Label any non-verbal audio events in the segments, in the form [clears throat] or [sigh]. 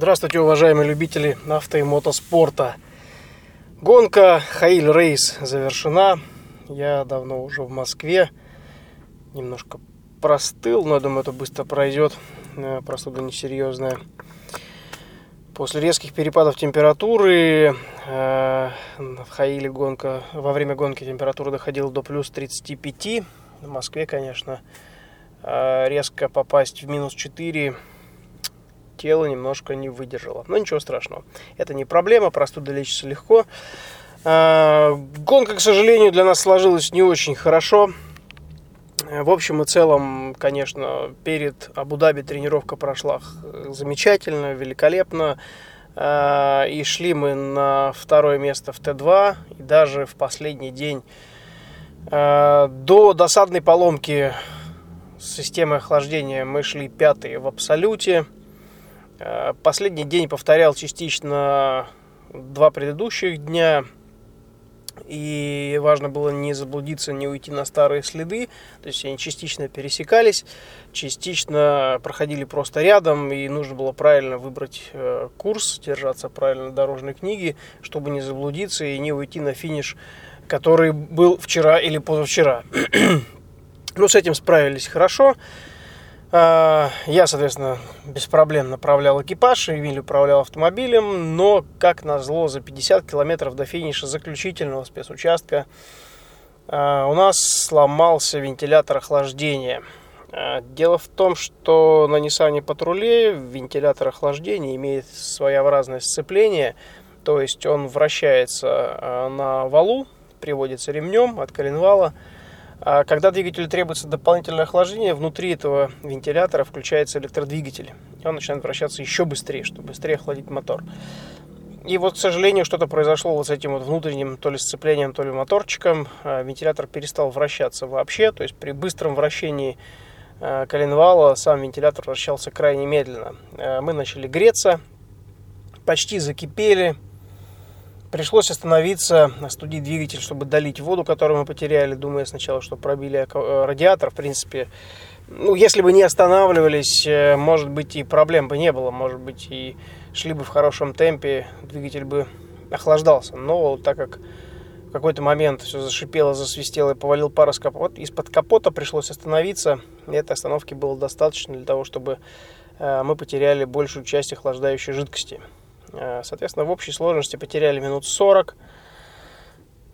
Здравствуйте, уважаемые любители авто и мотоспорта. Гонка Хаиль Рейс завершена. Я давно уже в Москве. Немножко простыл, но я думаю, это быстро пройдет. Э, простуда несерьезная. После резких перепадов температуры э, в Хаиле гонка, во время гонки температура доходила до плюс 35. В Москве, конечно, э, резко попасть в минус 4 тело немножко не выдержало. Но ничего страшного. Это не проблема, простуда лечится легко. А, гонка, к сожалению, для нас сложилась не очень хорошо. В общем и целом, конечно, перед Абу-Даби тренировка прошла замечательно, великолепно. А, и шли мы на второе место в Т2. И даже в последний день а, до досадной поломки системы охлаждения мы шли пятые в абсолюте. Э, последний день повторял частично два предыдущих дня. И важно было не заблудиться, не уйти на старые следы. То есть они частично пересекались, частично проходили просто рядом. И нужно было правильно выбрать э, курс, держаться правильно дорожной книги, чтобы не заблудиться и не уйти на финиш, который был вчера или позавчера. [clears throat] Ну, с этим справились хорошо. А, я, соответственно, без проблем направлял экипаж, Эмиль управлял автомобилем, но, как назло, за 50 километров до финиша заключительного спецучастка а, у нас сломался вентилятор охлаждения. А, дело в том, что на Nissan Патруле вентилятор охлаждения имеет своеобразное сцепление, то есть он вращается на валу, приводится ремнем от коленвала – а когда двигателю требуется дополнительное охлаждение, внутри этого вентилятора включается электродвигатель. И он начинает вращаться еще быстрее, чтобы быстрее охладить мотор. И вот, к сожалению, что-то произошло вот с этим вот внутренним то ли сцеплением, то ли моторчиком. А вентилятор перестал вращаться вообще. То есть при быстром вращении а, коленвала сам вентилятор вращался крайне медленно. А, мы начали греться, почти закипели, Пришлось остановиться, остудить двигатель, чтобы долить воду, которую мы потеряли, думая сначала, что пробили э, радиатор. В принципе, ну, если бы не останавливались, э, может быть, и проблем бы не было. Может быть, и шли бы в хорошем темпе, двигатель бы охлаждался. Но так как в какой-то момент все зашипело, засвистело и повалил пар из капота, из-под капота пришлось остановиться. И этой остановки было достаточно для того, чтобы э, мы потеряли большую часть охлаждающей жидкости. Э, соответственно, в общей сложности потеряли минут 40.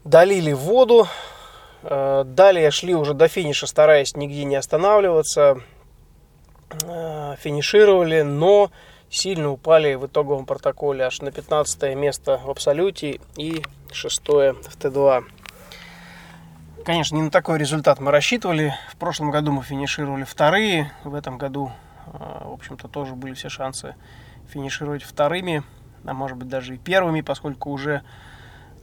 Долили воду. Э, далее шли уже до финиша, стараясь нигде не останавливаться. Э, финишировали, но сильно упали в итоговом протоколе аж на 15 место в абсолюте и 6 в Т2. Конечно, не на такой результат мы рассчитывали. В прошлом году мы финишировали вторые. В этом году, в общем-то, тоже были все шансы финишировать вторыми а может быть даже и первыми, поскольку уже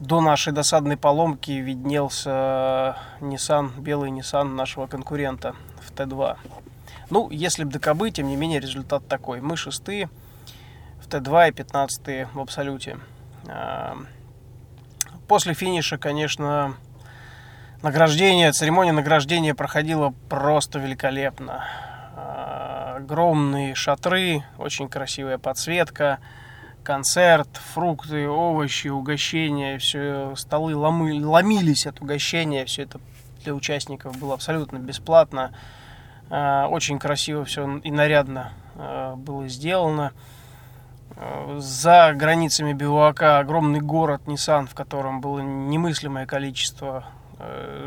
до нашей досадной поломки виднелся Nissan, белый Nissan нашего конкурента в Т2. Ну, если бы докобы, тем не менее результат такой. Мы шестые в Т2 и пятнадцатые в абсолюте. А, после финиша, конечно, награждение, церемония награждения проходила просто великолепно. А, огромные шатры, очень красивая подсветка – концерт, фрукты, овощи, угощения, все столы ломы, ломились от угощения, все это для участников было абсолютно бесплатно. А, очень красиво все и нарядно а, было сделано. А, за границами Бивуака огромный город Ниссан, в котором было немыслимое количество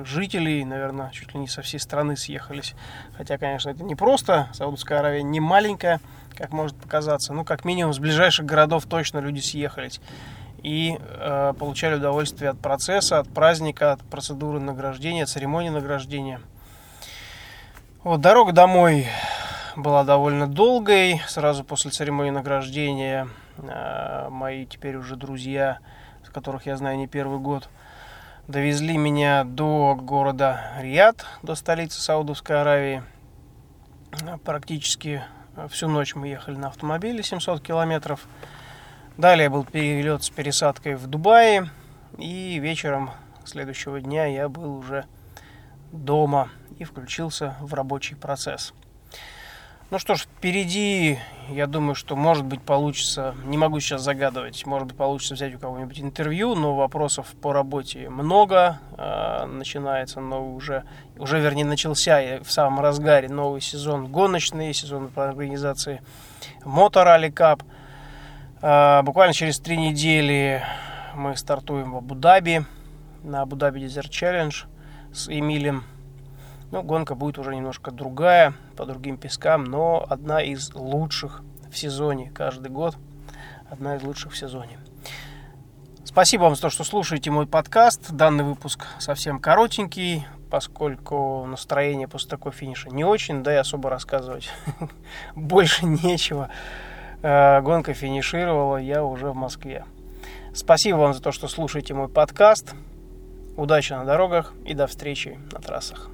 жителей, наверное, чуть ли не со всей страны съехались. Хотя, конечно, это не просто. Саудовская Аравия не маленькая как может показаться. Ну, как минимум, с ближайших городов точно люди съехались. И э, получали удовольствие от процесса, от праздника, от процедуры награждения, церемонии награждения. Вот, дорога домой была довольно долгой. Сразу после церемонии награждения э, мои теперь уже друзья, с которых я знаю не первый год, довезли меня до города Риад, до столицы Саудовской Аравии. Практически Всю ночь мы ехали на автомобиле 700 километров. Далее был перелет с пересадкой в Дубае. И вечером следующего дня я был уже дома и включился в рабочий процесс. Ну что ж, впереди, я думаю, что может быть получится, не могу сейчас загадывать, может быть получится взять у кого-нибудь интервью, но вопросов по работе много. Э, начинается новый уже, уже вернее начался в самом разгаре новый сезон гоночный, сезон по организации Мотор Кап. Э, буквально через три недели мы стартуем в Абу-Даби на Абу-Даби Desert Challenge с Эмилем ну, гонка будет уже немножко другая, по другим пескам, но одна из лучших в сезоне каждый год. Одна из лучших в сезоне. Спасибо вам за то, что слушаете мой подкаст. Данный выпуск совсем коротенький, поскольку настроение после такой финиша не очень, да и особо рассказывать [laughs] больше нечего. Э, гонка финишировала, я уже в Москве. Спасибо вам за то, что слушаете мой подкаст. Удачи на дорогах и до встречи на трассах.